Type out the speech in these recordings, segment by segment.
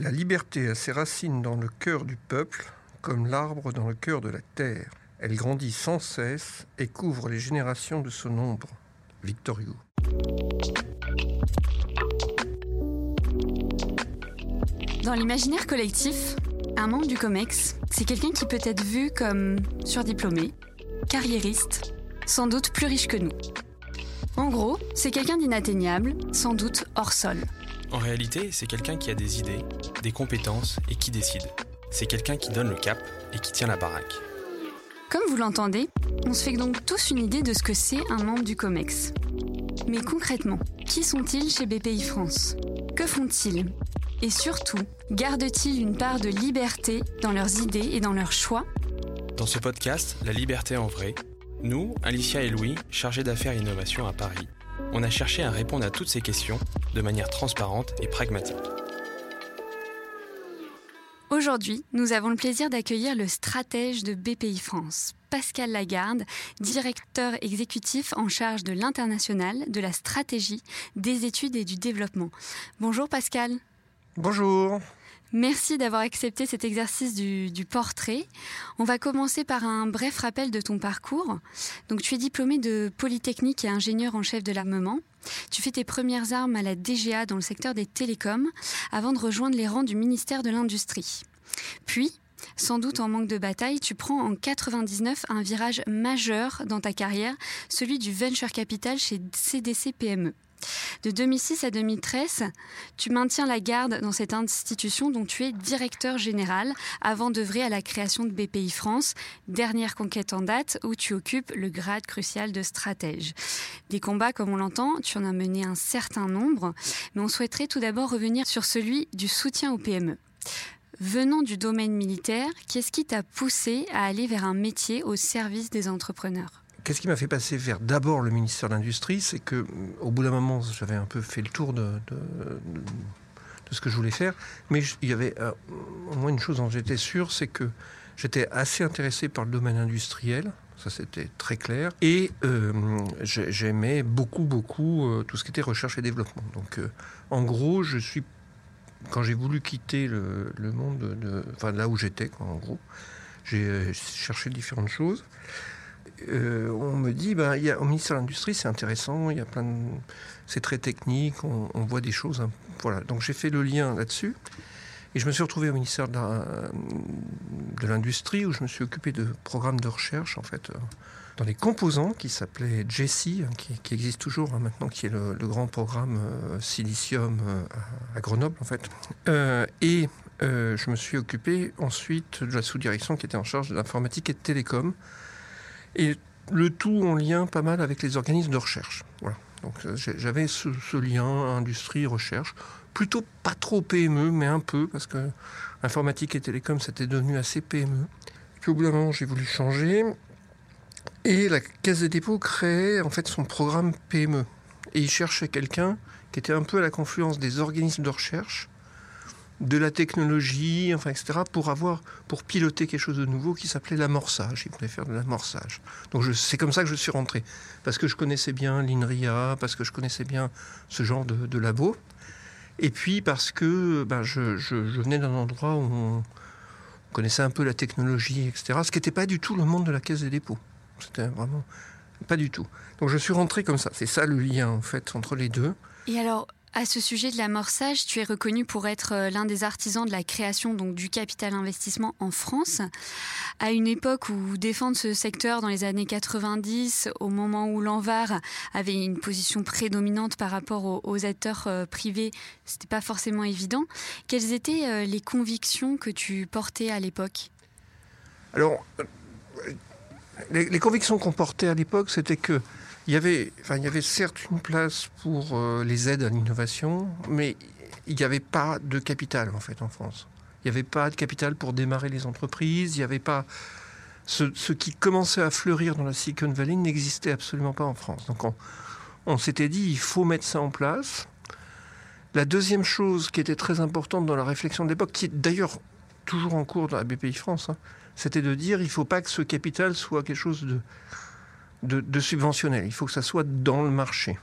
La liberté a ses racines dans le cœur du peuple, comme l'arbre dans le cœur de la terre. Elle grandit sans cesse et couvre les générations de son ombre. Victor. Dans l'imaginaire collectif, un membre du COMEX, c'est quelqu'un qui peut être vu comme surdiplômé, carriériste, sans doute plus riche que nous. En gros, c'est quelqu'un d'inatteignable, sans doute hors sol. En réalité, c'est quelqu'un qui a des idées, des compétences et qui décide. C'est quelqu'un qui donne le cap et qui tient la baraque. Comme vous l'entendez, on se fait donc tous une idée de ce que c'est un membre du COMEX. Mais concrètement, qui sont-ils chez BPI France? Que font-ils? Et surtout, gardent-ils une part de liberté dans leurs idées et dans leurs choix? Dans ce podcast, La liberté en vrai, nous, Alicia et Louis, chargés d'affaires et innovation à Paris, on a cherché à répondre à toutes ces questions de manière transparente et pragmatique. Aujourd'hui, nous avons le plaisir d'accueillir le stratège de BPI France, Pascal Lagarde, directeur exécutif en charge de l'international, de la stratégie, des études et du développement. Bonjour Pascal. Bonjour. Merci d'avoir accepté cet exercice du, portrait. On va commencer par un bref rappel de ton parcours. Donc, tu es diplômé de Polytechnique et ingénieur en chef de l'armement. Tu fais tes premières armes à la DGA dans le secteur des télécoms avant de rejoindre les rangs du ministère de l'Industrie. Puis, sans doute en manque de bataille, tu prends en 99 un virage majeur dans ta carrière, celui du venture capital chez CDC PME. De 2006 à 2013, tu maintiens la garde dans cette institution dont tu es directeur général avant d'œuvrer à la création de BPI France, dernière conquête en date où tu occupes le grade crucial de stratège. Des combats, comme on l'entend, tu en as mené un certain nombre, mais on souhaiterait tout d'abord revenir sur celui du soutien aux PME. Venant du domaine militaire, qu'est-ce qui t'a poussé à aller vers un métier au service des entrepreneurs? Qu'est-ce qui m'a fait passer vers d'abord le ministère de l'Industrie C'est que, au bout d'un moment, j'avais un peu fait le tour de, ce que je voulais faire. Mais il y avait euh, au moins une chose dont j'étais sûr c'est que j'étais assez intéressé par le domaine industriel. Ça, c'était très clair. Et euh, j'aimais beaucoup, beaucoup euh, tout ce qui était recherche et développement. Donc, en gros, je suis. Quand j'ai voulu quitter le, monde, de, enfin là où j'étais, en gros, j'ai cherché différentes choses. Euh, on me dit, ben, y a, au ministère de l'Industrie, c'est intéressant, il y a plein c'est très technique, on, voit des choses. Hein, voilà. Donc j'ai fait le lien là-dessus. Et je me suis retrouvé au ministère de l'Industrie où je me suis occupé de programmes de recherche, en fait, euh, dans les composants qui s'appelaient JESSI, hein, qui, existe toujours hein, maintenant, qui est le, grand programme euh, silicium à Grenoble, en fait. Et je me suis occupé ensuite de la sous-direction qui était en charge de l'informatique et de télécom. Et le tout en lien pas mal avec les organismes de recherche. Donc j'avais ce, ce, lien industrie-recherche, plutôt pas trop PME, mais un peu, parce que informatique et télécom, c'était devenu assez PME. Puis au bout d'un moment, j'ai voulu changer. Et la Caisse des dépôts créait en fait son programme PME. Et il cherchait quelqu'un qui était un peu à la confluence des organismes de recherche de la technologie, enfin, etc., pour avoir, pour piloter quelque chose de nouveau qui s'appelait l'amorçage. Il voulait faire de l'amorçage. Donc c'est comme ça que je suis rentré, parce que je connaissais bien l'INRIA, parce que je connaissais bien ce genre de, de labo, et puis parce que ben, je, je, je venais d'un endroit où on connaissait un peu la technologie, etc., ce qui n'était pas du tout le monde de la Caisse des dépôts. C'était vraiment pas du tout. Donc je suis rentré comme ça. C'est ça le lien, en fait, entre les deux. Et alors, à ce sujet de l'amorçage, tu es reconnu pour être l'un des artisans de la création donc, du capital investissement en France. À une époque où défendre ce secteur dans les années 90, au moment où l'Anvar avait une position prédominante par rapport aux, acteurs euh, privés, c'était pas forcément évident. Quelles étaient euh, les convictions que tu portais à l'époque? Alors, les convictions qu'on portait à l'époque, c'était que il y, avait, enfin, il y avait certes une place pour euh, les aides à l'innovation, mais il n'y avait pas de capital en fait en France. Il n'y avait pas de capital pour démarrer les entreprises. Il n'y avait pas ce, qui commençait à fleurir dans la Silicon Valley n'existait absolument pas en France. Donc on, on s'était dit il faut mettre ça en place. La deuxième chose qui était très importante dans la réflexion de l'époque, qui est d'ailleurs toujours en cours dans la BPI France, hein, c'était de dire il ne faut pas que ce capital soit quelque chose de de, subventionnel. Il faut que ça soit dans le marché.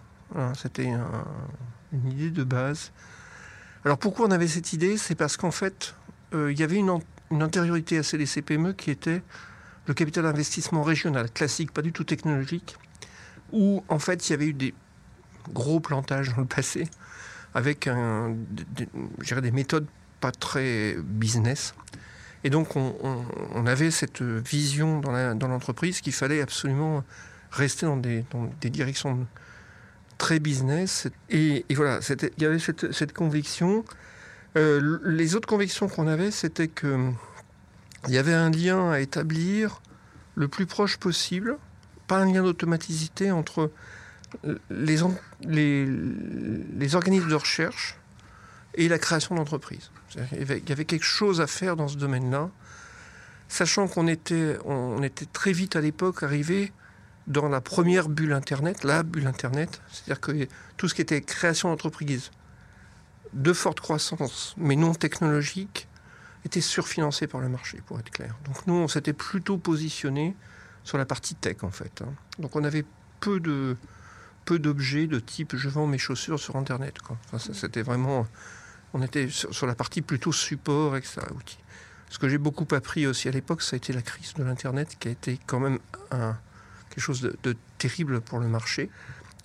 C'était un, une idée de base. Alors pourquoi on avait cette idée? C'est parce qu'en fait, il y avait une, antériorité à CDC-PME qui était le capital d'investissement régional, classique, pas du tout technologique, où en fait il y avait eu des gros plantages dans le passé, avec des, des méthodes pas très business. Et donc on, avait cette vision dans l'entreprise qu'il fallait absolument rester dans des, directions très business. Et, voilà, il y avait cette, conviction. Euh, les autres convictions qu'on avait, c'était que il y avait un lien à établir le plus proche possible, pas un lien d'automaticité entre les, les, les, organismes de recherche et la création d'entreprises. Il y avait quelque chose à faire dans ce domaine-là, sachant qu'on était, on était très vite à l'époque arrivé dans la première bulle Internet, la bulle Internet, c'est-à-dire que tout ce qui était création d'entreprises de forte croissance, mais non technologique, était surfinancé par le marché, pour être clair. Donc nous, on s'était plutôt positionné sur la partie tech, en fait. Hein. Donc on avait peu de peu d'objets de type je vends mes chaussures sur Internet. C'était vraiment... On était sur, la partie plutôt support, etc. Ce que j'ai beaucoup appris aussi à l'époque, ça a été la crise de l'Internet, qui a été quand même un, quelque chose de, terrible pour le marché.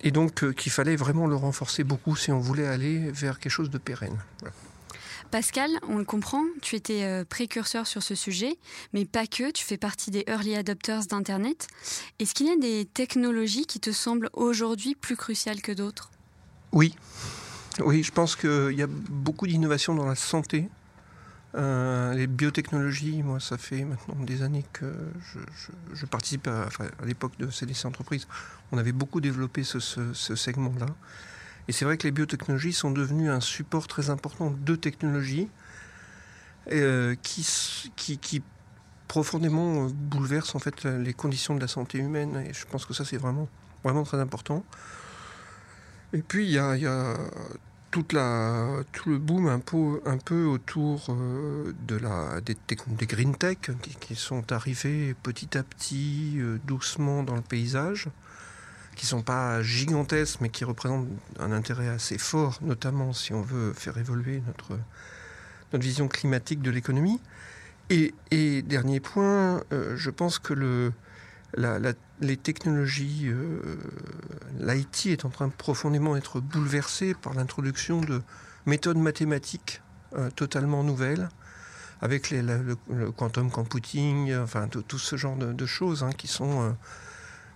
Et donc euh, qu'il fallait vraiment le renforcer beaucoup si on voulait aller vers quelque chose de pérenne. Pascal, on le comprend, tu étais euh, précurseur sur ce sujet, mais pas que, tu fais partie des early adopters d'Internet. Est-ce qu'il y a des technologies qui te semblent aujourd'hui plus cruciales que d'autres? Oui. Oui, je pense qu'il y a beaucoup d'innovations dans la santé. Euh, les biotechnologies, moi, ça fait maintenant des années que je, participe à, l'époque de CDC Entreprises. On avait beaucoup développé ce segment-là. Et c'est vrai que les biotechnologies sont devenues un support très important de technologies euh, qui, qui, qui, profondément euh, bouleversent en fait les conditions de la santé humaine. Et je pense que ça c'est vraiment, vraiment très important. Et puis il y a, y a la, tout le boom un peu, autour euh, de la, des, des green tech qui, sont arrivés petit à petit, doucement dans le paysage qui sont pas gigantesques, mais qui représentent un intérêt assez fort, notamment si on veut faire évoluer notre, notre vision climatique de l'économie. Et, dernier point, euh, je pense que le, les technologies, euh, l'IT est en train de profondément être bouleversé par l'introduction de méthodes mathématiques euh, totalement nouvelles, avec le, quantum computing, enfin tout, ce genre de, choses hein, qui sont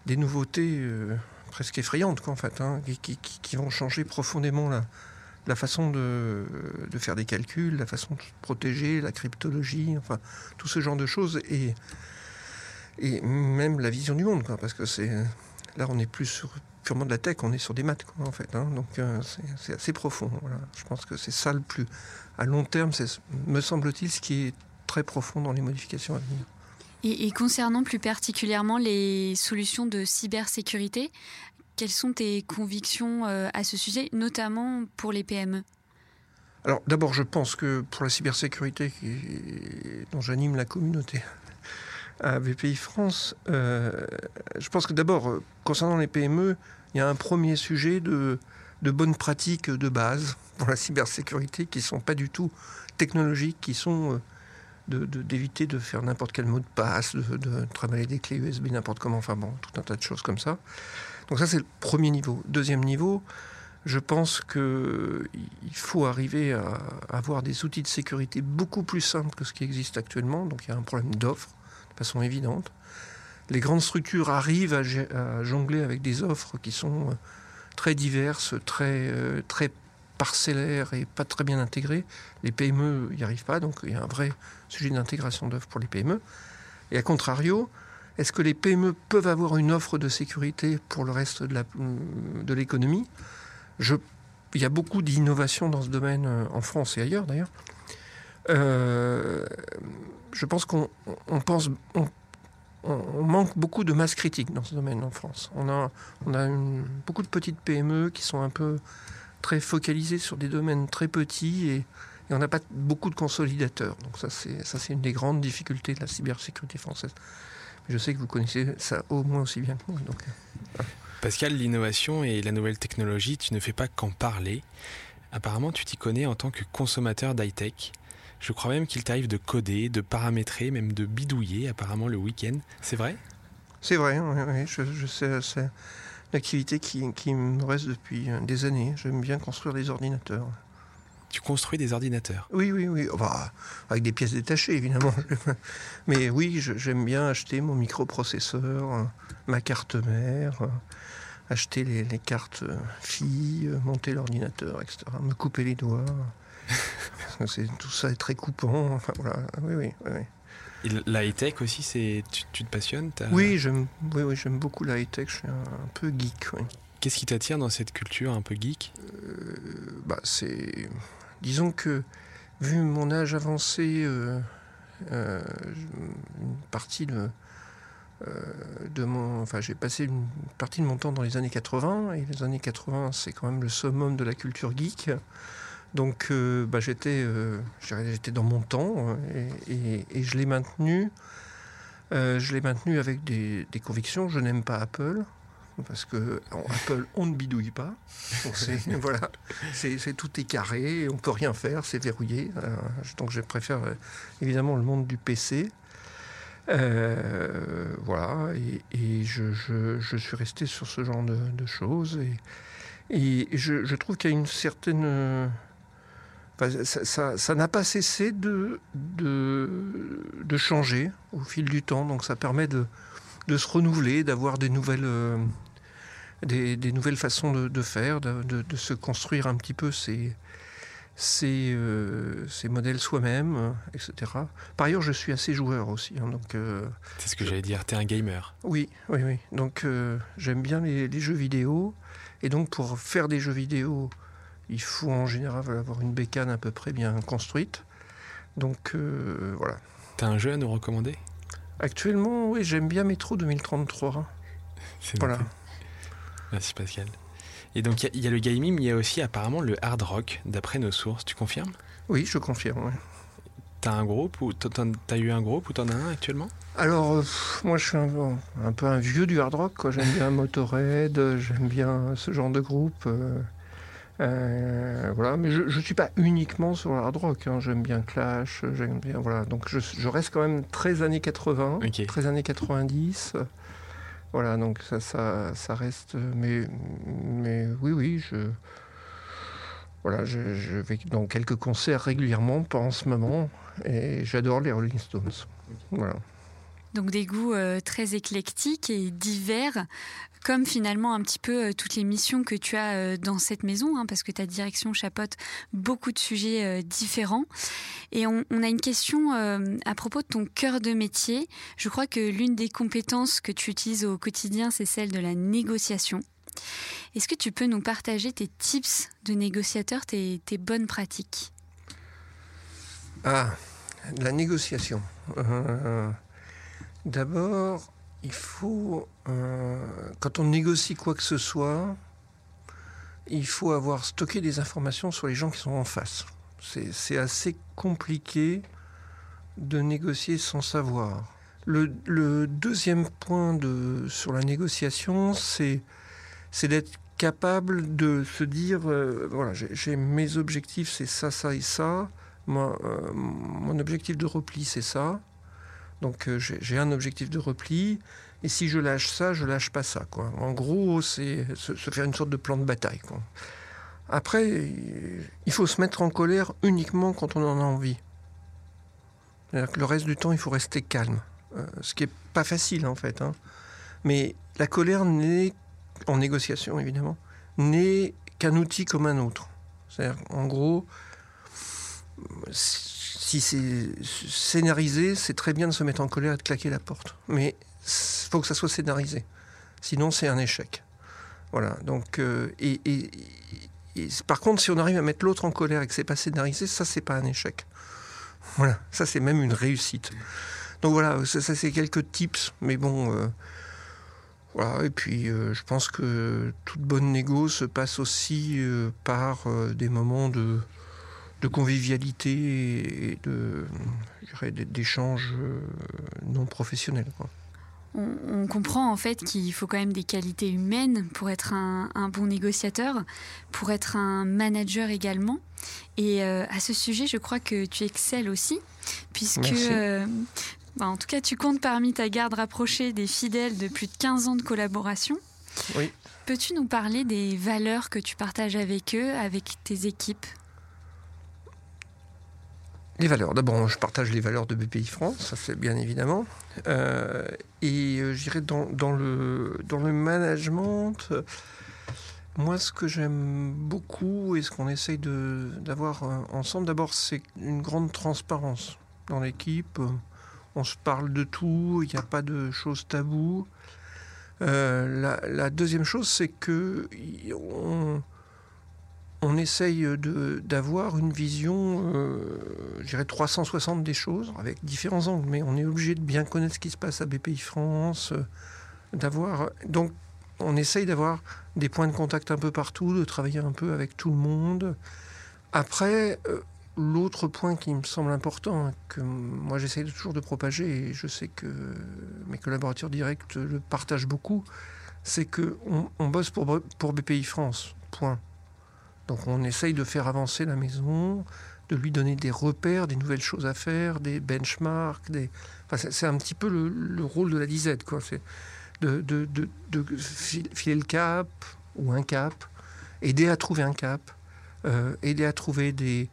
des nouveautés euh, presque effrayantes, quoi, en fait, hein, qui, vont changer profondément la, façon de, faire des calculs, la façon de protéger, la cryptologie, enfin, tout ce genre de choses, et, et même la vision du monde, quoi, parce que c'est là, on n'est plus sur purement de la tech, on est sur des maths, quoi, en fait. Hein, donc, euh, c'est assez profond. Voilà. Je pense que c'est ça le plus, à long terme, c'est, me semble-t-il, ce qui est très profond dans les modifications à venir. Et, concernant plus particulièrement les solutions de cybersécurité, quelles sont tes convictions euh, à ce sujet, notamment pour les PME Alors d'abord, je pense que pour la cybersécurité dont j'anime la communauté à BPI France, euh, je pense que d'abord, euh, concernant les PME, il y a un premier sujet de, de bonnes pratiques de base pour la cybersécurité qui ne sont pas du tout technologiques, qui sont d'éviter de, faire n'importe quel mot de passe, de, travailler des clés USB n'importe comment, enfin bon, tout un tas de choses comme ça. Donc ça c'est le premier niveau. Deuxième niveau, je pense qu'il faut arriver à avoir des outils de sécurité beaucoup plus simples que ce qui existe actuellement. Donc il y a un problème d'offre, de façon évidente. Les grandes structures arrivent à, jongler avec des offres qui sont euh, très diverses, très, euh, très parcellaires et pas très bien intégrées. Les PME n'y arrivent pas, donc il y a un vrai sujet d'intégration d'offres pour les PME. Et à contrario, est-ce que les PME peuvent avoir une offre de sécurité pour le reste de l'économie? Il y a beaucoup d'innovations dans ce domaine euh, en France et ailleurs d'ailleurs. Euh, je pense qu'on manque beaucoup de masse critique dans ce domaine en France. On a, beaucoup de petites PME qui sont un peu très focalisé sur des domaines très petits et, on n'a pas beaucoup de consolidateurs. Donc ça, c'est une des grandes difficultés de la cybersécurité française. je sais que vous connaissez ça au moins aussi bien que moi. Donc, Pascal, l'innovation et la nouvelle technologie, tu ne fais pas qu'en parler. Apparemment, tu t'y connais en tant que consommateur d'high-tech. Je crois même qu'il t'arrive de coder, de paramétrer, même de bidouiller, apparemment, le week-end. C'est vrai? C'est vrai, oui, oui, je, sais. C'est une activité qui, qui, me reste depuis des années. J'aime bien construire des ordinateurs. Tu construis des ordinateurs? Oui, oui, oui. avec des pièces détachées, évidemment. Mais oui, j'aime bien acheter mon microprocesseur, ma carte mère, acheter les, cartes filles, monter l'ordinateur, etc. Me couper les doigts. tout ça est très coupant. Enfin, voilà. Oui, oui, oui. la high-tech aussi, c'est tu, te passionnes Oui, j'aime oui, oui, beaucoup la high-tech. Je suis un, peu geek. Qu'est-ce qui t'attire dans cette culture un peu geek? Euh, bah, C'est Disons que, vu mon âge avancé, euh, euh, une partie de, de mon. Enfin, j'ai passé une partie de mon temps dans les années 80, et les années 80, c'est quand même le summum de la culture geek. Donc, bah, j'étais, j'étais dans mon temps et, je l'ai maintenu. je l'ai maintenu avec des, des convictions. Je n'aime pas Apple parce que Apple, on ne bidouille pas. voilà, c'est tout est carré, on peut rien faire, c'est verrouillé. Euh, donc je préfère euh, évidemment le monde du PC. Euh, voilà, et, je, suis resté sur ce genre de, choses. Et, je, trouve qu'il y a une certaine. Ça n'a pas cessé de, de, changer au fil du temps. Donc ça permet de, de se renouveler, d'avoir des nouvelles, des, nouvelles façons de, faire, de, se construire un petit peu ces, euh, modèles soi-même, etc. Par ailleurs, je suis assez joueur aussi. Hein, donc, euh, c'est ce que j'allais dire, tu es un gamer. Oui, oui, oui. Donc euh, j'aime bien les, jeux vidéo. Et donc pour faire des jeux vidéo, il faut en général avoir une bécane à peu près bien construite. Donc voilà. Tu as un jeu à nous recommander? Actuellement, oui, j'aime bien Metro 2033. Voilà. Merci Pascal. Et donc il y, a le gaming, mais il y a aussi apparemment le hard rock, d'après nos sources. Tu confirmes? Oui, je confirme. T'as un groupe ou t'as eu un groupe ou t'en as un actuellement? Alors euh, moi je suis un, peu un vieux du hard rock. J'aime bien Motorhead, j'aime bien ce genre de groupe. Euh, euh, voilà, mais je ne suis pas uniquement sur le hard rock. Hein. J'aime bien Clash, j'aime bien voilà. Donc je, reste quand même très années 80, très années 90. Voilà, donc ça, ça, ça reste. Mais, mais oui, oui, je. Voilà, je, vais dans quelques concerts régulièrement, pas en ce moment, et j'adore les Rolling Stones. Voilà. Donc des goûts euh, très éclectiques et divers, comme finalement un petit peu euh, toutes les missions que tu as euh, dans cette maison, hein, parce que ta direction chapeaute beaucoup de sujets différents. Et on, a une question à propos de ton cœur de métier. Je crois que l'une des compétences que tu utilises au quotidien, c'est celle de la négociation. Est-ce que tu peux nous partager tes tips de négociateur, tes, tes bonnes pratiques? Ah, la négociation. D'abord, il faut, euh, quand on négocie quoi que ce soit, il faut avoir stocké des informations sur les gens qui sont en face. C'est assez compliqué de négocier sans savoir. Le, deuxième point de, sur la négociation, c'est d'être capable de se dire, euh, voilà, j'ai mes objectifs, c'est ça, ça et ça. Euh, mon objectif de repli, c'est ça. Donc euh, j'ai un objectif de repli, et si je lâche ça, je lâche pas ça. Quoi. En gros, c'est se, faire une sorte de plan de bataille. Quoi. Après, il faut se mettre en colère uniquement quand on en a envie. Le reste du temps, il faut rester calme. Euh, ce qui n'est pas facile en fait. Hein. Mais la colère n'est, en négociation évidemment, n'est qu'un outil comme un autre. C'est-à-dire, en gros, c'est scénarisé, c'est très bien de se mettre en colère et de claquer la porte. Mais il faut que ça soit scénarisé. Sinon, c'est un échec. Voilà. Donc, euh, par contre, si on arrive à mettre l'autre en colère et que c'est pas scénarisé, ça, c'est pas un échec. Voilà. Ça, c'est même une réussite. Donc voilà, ça, c'est quelques tips. Mais bon. Euh, voilà, et puis euh, je pense que toute bonne négo se passe aussi par des moments de, de convivialité et de, d'échanges euh, non professionnels. on, comprend en fait qu'il faut quand même des qualités humaines pour être un, bon négociateur, pour être un manager également. Et euh, à ce sujet, je crois que tu excelles aussi, puisque euh, bah, en tout cas, tu comptes parmi ta garde rapprochée des fidèles de plus de 15 ans de collaboration. Oui. Peux-tu nous parler des valeurs que tu partages avec eux, avec tes équipes? Les valeurs. D'abord, je partage les valeurs de BPI France, ça c'est bien évidemment. Euh, et euh, je dirais dans, le, dans le management, euh, moi ce que j'aime beaucoup et ce qu'on essaye d'avoir ensemble, d'abord c'est une grande transparence dans l'équipe. On se parle de tout, il n'y a pas de choses taboues. La, la, deuxième chose, c'est que on, on essaye d'avoir une vision, euh, je dirais 360 des choses, avec différents angles, mais on est obligé de bien connaître ce qui se passe à BPI France, euh, d'avoir... Donc, on essaye d'avoir des points de contact un peu partout, de travailler un peu avec tout le monde. Après, euh, l'autre point qui me semble important, que moi j'essaye toujours de propager, et je sais que mes collaborateurs directs le partagent beaucoup, c'est qu'on on bosse pour, pour BPI France, point. Donc on essaye de faire avancer la maison, de lui donner des repères, des nouvelles choses à faire, des benchmarks. Des... c'est un petit peu le, rôle de la disette, quoi. C'est de, filer le cap ou un cap, aider à trouver un cap, euh, aider à trouver des,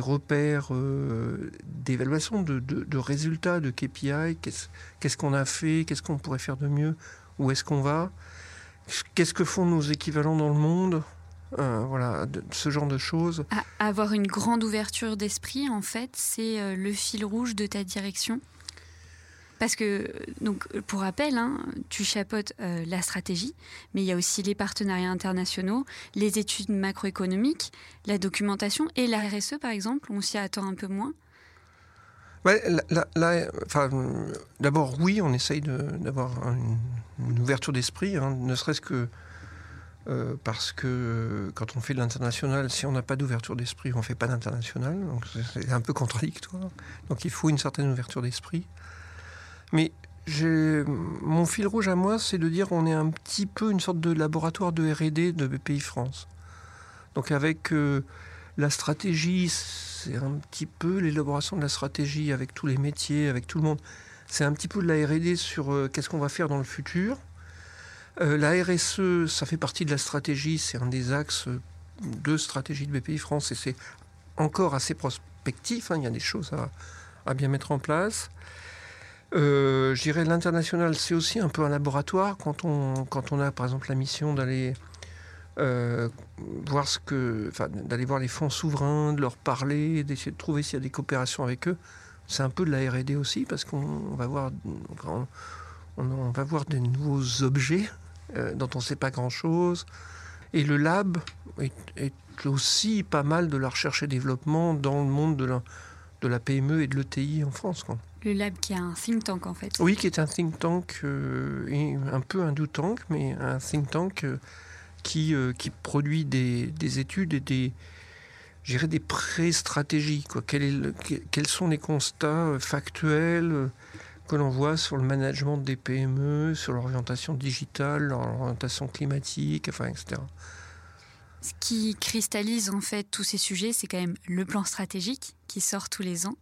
repères euh, d'évaluation de, résultats, de KPI, qu'est-ce qu'on a fait, qu'est-ce qu'on pourrait faire de mieux, où est-ce qu'on va, qu'est-ce que font nos équivalents dans le monde, euh, voilà, ce genre de choses. avoir une grande ouverture d'esprit, en fait, c'est euh, le fil rouge de ta direction. Parce que, donc, pour rappel, hein, tu chapeautes euh, la stratégie, mais il y a aussi les partenariats internationaux, les études macroéconomiques, la documentation et la RSE, par exemple. On s'y attend un peu moins. Ouais, D'abord, oui, on essaye d'avoir une, ouverture d'esprit, hein, ne serait-ce que euh, parce que euh, quand on fait de l'international, si on n'a pas d'ouverture d'esprit, on ne fait pas d'international. Donc c'est un peu contradictoire. Donc il faut une certaine ouverture d'esprit. Mais mon fil rouge à moi, c'est de dire qu'on est un petit peu une sorte de laboratoire de R&D de BPI France. Donc avec euh, la stratégie, c'est un petit peu l'élaboration de la stratégie avec tous les métiers, avec tout le monde. C'est un petit peu de la R&D sur qu'est-ce qu'on va faire dans le futur. Euh, la RSE, ça fait partie de la stratégie, c'est un des axes de stratégie de BPI France et c'est encore assez prospectif, hein. il y a des choses à, bien mettre en place. Euh, je dirais l'international, c'est aussi un peu un laboratoire quand on, quand on a par exemple la mission d'aller euh, voir voir les fonds souverains, de leur parler, d'essayer de trouver s'il y a des coopérations avec eux. C'est un peu de la R&D aussi parce qu'on va voir, on va voir des nouveaux objets euh, dont on ne sait pas grand-chose. Et le lab est, aussi pas mal de la recherche et développement dans le monde de la, de la PME et de l'ETI en France. Le lab qui est un think tank en fait. Oui, qui est un think tank, euh, un peu un do tank, mais un think tank euh, qui, qui produit des, des, études et des, des pré-stratégies. Quel quels sont les constats factuels que l'on voit sur le management des PME, sur l'orientation digitale, l'orientation climatique, enfin, etc. Ce qui cristallise en fait tous ces sujets, c'est quand même le plan stratégique qui sort tous les ans.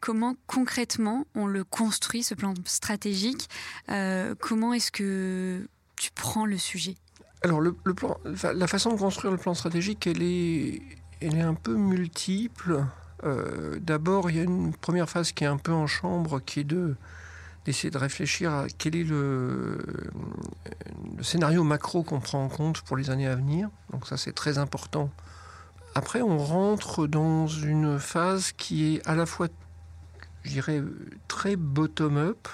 Comment concrètement on le construit, ce plan stratégique? Euh, Comment est-ce que tu prends le sujet? Alors, le, plan, la façon de construire le plan stratégique, elle est, elle est un peu multiple. Euh, d'abord, il y a une première phase qui est un peu en chambre, qui est de d'essayer de réfléchir à quel est le, scénario macro qu'on prend en compte pour les années à venir. Donc ça, c'est très important. Après, on rentre dans une phase qui est à la fois, je dirais, très bottom-up.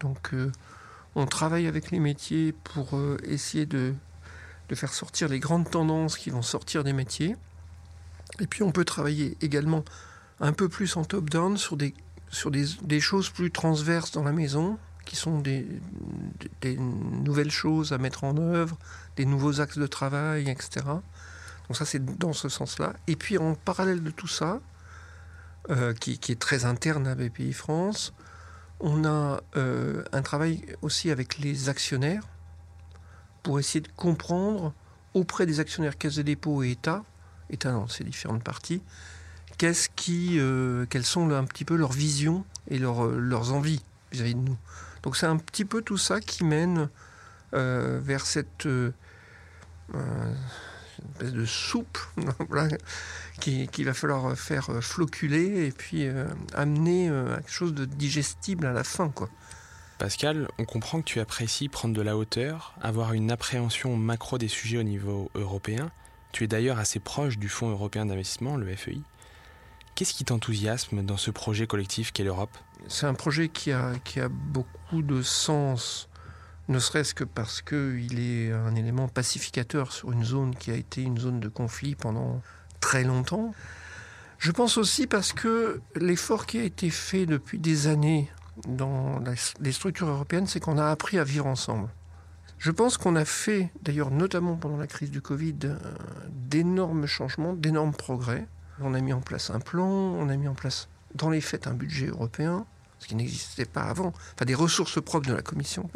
Donc, euh, on travaille avec les métiers pour euh, essayer de, de faire sortir les grandes tendances qui vont sortir des métiers. Et puis, on peut travailler également un peu plus en top-down sur des sur des, choses plus transverses dans la maison, qui sont des, nouvelles choses à mettre en œuvre, des nouveaux axes de travail, etc. Donc ça, c'est dans ce sens-là. Et puis en parallèle de tout ça, euh, qui, est très interne à BPI France, On a euh, un travail aussi avec les actionnaires pour essayer de comprendre auprès des actionnaires Caisse de dépôt et État, État dans ses différentes parties, qu'est-ce qui, euh, quelles sont un petit peu leurs visions et leurs envies vis-à-vis de nous. Donc c'est un petit peu tout ça qui mène vers cette espèce de soupe qu'il qui va falloir faire floculer et puis euh, amener euh, quelque chose de digestible à la fin. Quoi. Pascal, on comprend que tu apprécies prendre de la hauteur, avoir une appréhension macro des sujets au niveau européen. Tu es d'ailleurs assez proche du Fonds européen d'investissement, le FEI. Qu'est-ce qui t'enthousiasme dans ce projet collectif qu'est l'Europe? C'est un projet qui a, qui a beaucoup de sens ne serait-ce que parce qu'il est un élément pacificateur sur une zone qui a été une zone de conflit pendant très longtemps. Je pense aussi parce que l'effort qui a été fait depuis des années dans les structures européennes, c'est qu'on a appris à vivre ensemble. Je pense qu'on a fait, d'ailleurs notamment pendant la crise du Covid, euh, d'énormes changements, d'énormes progrès. On a mis en place un plan, on a mis en place dans les faits un budget européen, ce qui n'existait pas avant, enfin des ressources propres de la Commission.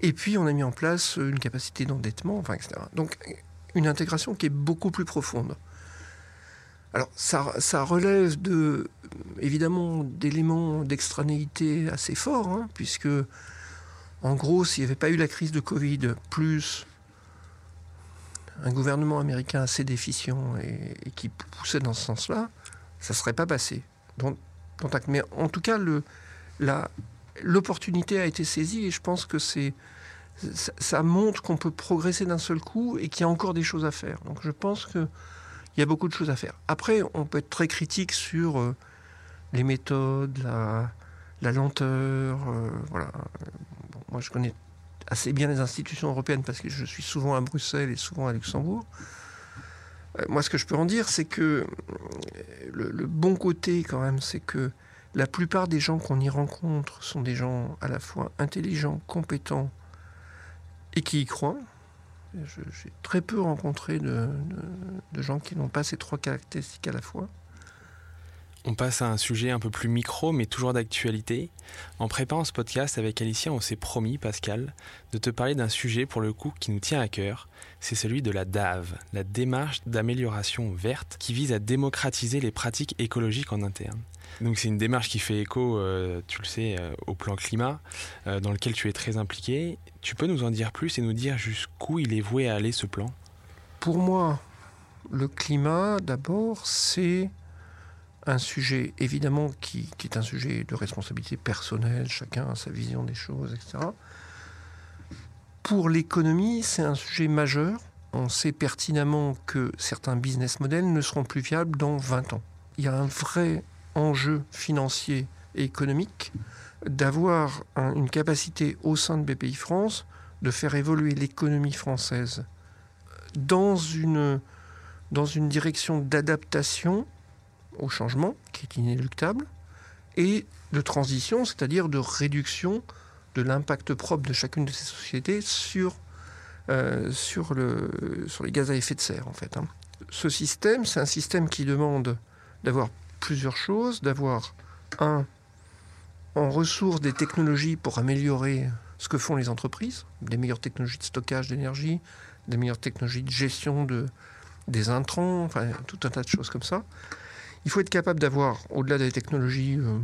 Et puis, on a mis en place une capacité d'endettement, enfin, etc. Donc, une intégration qui est beaucoup plus profonde. Alors, ça, ça relève de, évidemment d'éléments d'extranéité assez forts, hein, puisque, en gros, s'il n'y avait pas eu la crise de Covid, plus un gouvernement américain assez déficient et, qui poussait dans ce sens-là, ça ne serait pas passé. Donc, mais en tout cas, l'opportunité a été saisie et je pense que ça, montre qu'on peut progresser d'un seul coup et qu'il y a encore des choses à faire. Donc je pense qu'il y a beaucoup de choses à faire. Après, on peut être très critique sur euh, les méthodes, la, lenteur. Euh, voilà. moi, je connais assez bien les institutions européennes parce que je suis souvent à Bruxelles et souvent à Luxembourg. Euh, moi, ce que je peux en dire, c'est que le bon côté, quand même, c'est que la plupart des gens qu'on y rencontre sont des gens à la fois intelligents, compétents et qui y croient. J'ai très peu rencontré de, gens qui n'ont pas ces trois caractéristiques à la fois. On passe à un sujet un peu plus micro, mais toujours d'actualité. En préparant ce podcast avec Alicia, on s'est promis, Pascal, de te parler d'un sujet pour le coup qui nous tient à cœur. C'est celui de la DAV, la démarche d'amélioration verte, qui vise à démocratiser les pratiques écologiques en interne. Donc c'est une démarche qui fait écho, euh, tu le sais, euh, au plan climat, euh, dans lequel tu es très impliqué. Tu peux nous en dire plus et nous dire jusqu'où il est voué à aller ce plan? Pour moi, le climat, d'abord, c'est un sujet évidemment qui, est un sujet de responsabilité personnelle, chacun a sa vision des choses, etc. Pour l'économie, c'est un sujet majeur. On sait pertinemment que certains business models ne seront plus viables dans 20 ans. Il y a un vrai enjeu financier et économique d'avoir une capacité au sein de BPI France de faire évoluer l'économie française dans une, dans une direction d'adaptation au changement qui est inéluctable et de transition, c'est-à-dire de réduction de l'impact propre de chacune de ces sociétés sur, euh, sur, le, sur les gaz à effet de serre en fait. Hein. Ce système, c'est un système qui demande d'avoir plusieurs choses, d'avoir un en ressources des technologies pour améliorer ce que font les entreprises, des meilleures technologies de stockage d'énergie, des meilleures technologies de gestion de, des intrants, enfin tout un tas de choses comme ça. Il faut être capable d'avoir, au-delà des technologies, euh,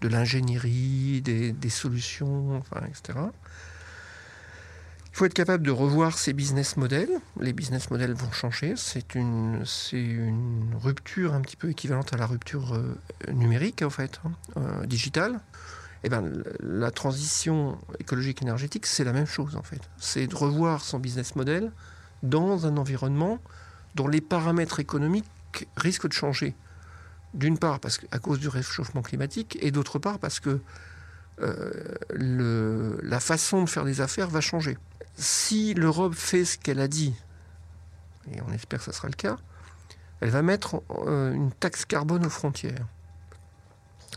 de l'ingénierie, des, solutions, etc. Il faut être capable de revoir ses business models. Les business models vont changer. C'est une, rupture un petit peu équivalente à la rupture euh, numérique, en fait, hein, euh, digitale. Eh ben, la transition écologique énergétique, c'est la même chose, en fait. C'est de revoir son business model dans un environnement dont les paramètres économiques risquent de changer. D'une part, parce à cause du réchauffement climatique, et d'autre part, parce que euh, la façon de faire des affaires va changer si l'Europe fait ce qu'elle a dit, et on espère que ce sera le cas, elle va mettre euh, une taxe carbone aux frontières.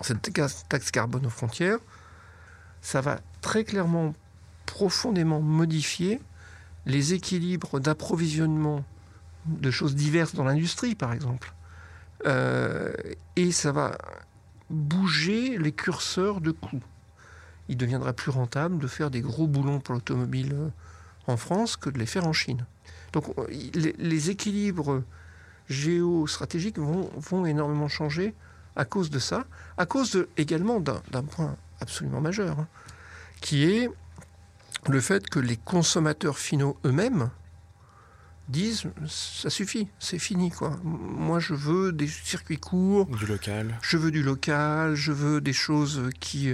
Cette taxe carbone aux frontières, ça va très clairement, profondément modifier les équilibres d'approvisionnement de choses diverses dans l'industrie, par exemple. Euh, et ça va bouger les curseurs de coûts. Il deviendra plus rentable de faire des gros boulons pour l'automobile euh, en France que de les faire en Chine. Donc euh, les, équilibres géostratégiques vont, vont énormément changer à cause de ça, à cause également d'un point absolument majeur, hein, qui est le fait que les consommateurs finaux eux-mêmes disent ça suffit, c'est fini quoi. Moi je veux des circuits courts, du local. Je veux du local, je veux des choses qui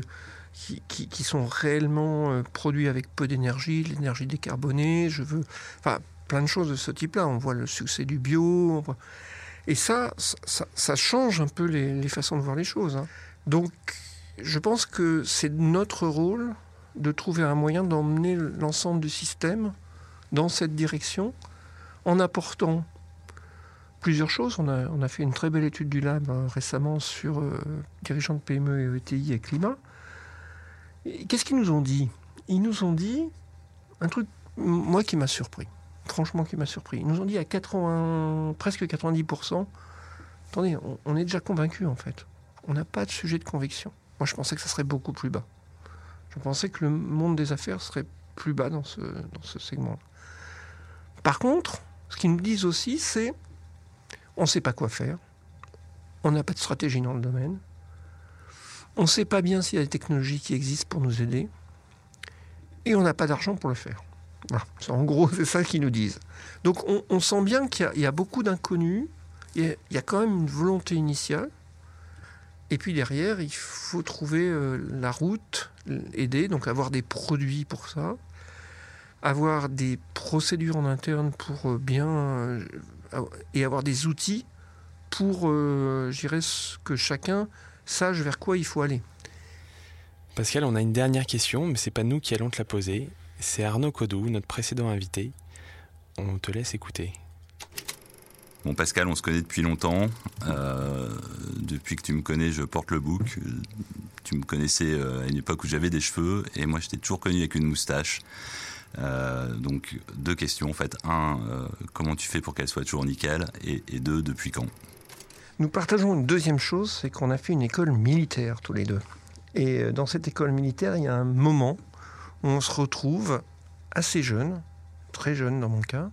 qui, qui, sont réellement euh, produits avec peu d'énergie, l'énergie décarbonée, je veux enfin plein de choses de ce type-là. On voit le succès du bio, et ça, ça, change un peu les, façons de voir les choses. Hein. Donc je pense que c'est notre rôle de trouver un moyen d'emmener l'ensemble du système dans cette direction en apportant plusieurs choses. On a, fait une très belle étude du lab hein, récemment sur euh, dirigeants de PME et ETI et climat. Qu'est-ce qu'ils nous ont dit? Ils nous ont dit un truc, moi, qui m'a surpris. Franchement, qui m'a surpris. Ils nous ont dit à 80, presque 90%, attendez, on, est déjà convaincu en fait. On n'a pas de sujet de conviction. Moi, je pensais que ça serait beaucoup plus bas. Je pensais que le monde des affaires serait plus bas dans ce, dans ce segment. Par contre, ce qu'ils nous disent aussi, c'est on ne sait pas quoi faire, on n'a pas de stratégie dans le domaine, on ne sait pas bien s'il y a des technologies qui existent pour nous aider, et on n'a pas d'argent pour le faire. En gros, c'est ça qu'ils nous disent. Donc on, sent bien qu'il y, a beaucoup d'inconnus, il, y a quand même une volonté initiale, et puis derrière, il faut trouver euh, la route, aider, donc avoir des produits pour ça, avoir des procédures en interne pour euh, bien euh, et avoir des outils pour, euh, je dirais, que chacun sache vers quoi il faut aller. Pascal, on a une dernière question, mais c'est pas nous qui allons te la poser. C'est Arnaud Codou, notre précédent invité. On te laisse écouter. Bon, Pascal, on se connaît depuis longtemps. depuis que tu me connais, je porte le bouc. Tu me connaissais à une époque où j'avais des cheveux, et moi, je t'ai toujours connu avec une moustache. Euh, donc deux questions en fait. Un, euh, comment tu fais pour qu'elle soit toujours nickel et, deux, depuis quand? Nous partageons une deuxième chose, c'est qu'on a fait une école militaire tous les deux. Et euh, dans cette école militaire, il y a un moment où on se retrouve assez jeune, très jeune dans mon cas,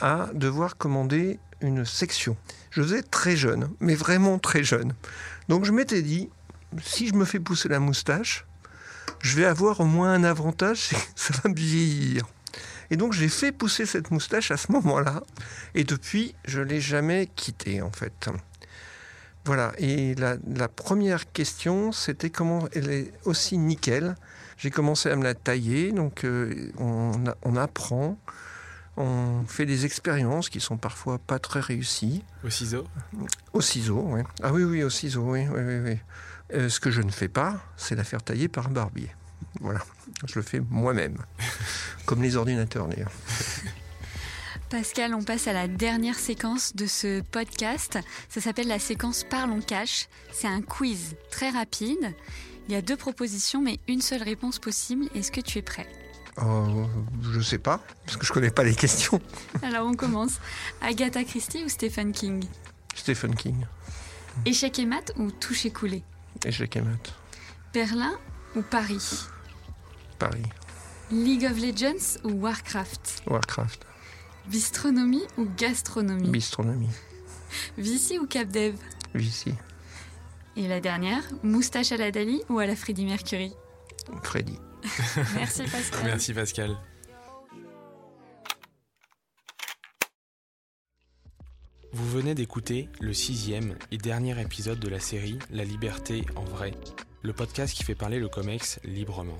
à devoir commander une section. Je faisais très jeune, mais vraiment très jeune. Donc je m'étais dit, si je me fais pousser la moustache, je vais avoir au moins un avantage, ça va me vieillir. Et donc j'ai fait pousser cette moustache à ce moment-là, et depuis, je l'ai jamais quittée en fait. Voilà, et la, première question, c'était comment elle est aussi nickel. J'ai commencé à me la tailler, donc euh, on, on, apprend, on fait des expériences qui sont parfois pas très réussies. Au ciseau? Au ciseau, oui. Ah oui, oui, au ciseau, oui, oui, oui. oui. Euh, ce que je ne fais pas, c'est la faire tailler par un barbier. Voilà, je le fais moi-même, comme les ordinateurs d'ailleurs. Pascal, on passe à la dernière séquence de ce podcast. Ça s'appelle la séquence Parlons Cash. C'est un quiz très rapide. Il y a deux propositions, mais une seule réponse possible. Est-ce que tu es prêt? Euh, Je ne sais pas, parce que je ne connais pas les questions. Alors on commence. Agatha Christie ou Stephen King? Stephen King. Échec et mat ou touche coulé et. Berlin ou Paris? Paris. League of Legends ou Warcraft? Warcraft. Bistronomie ou gastronomie? Bistronomie. Vici ou Capdev Vici. Et la dernière, moustache à la Dali ou à la Freddie Mercury? Freddy. Merci Pascal. Merci Pascal. Vous venez d'écouter le sixième et dernier épisode de la série La liberté en vrai, le podcast qui fait parler le COMEX librement.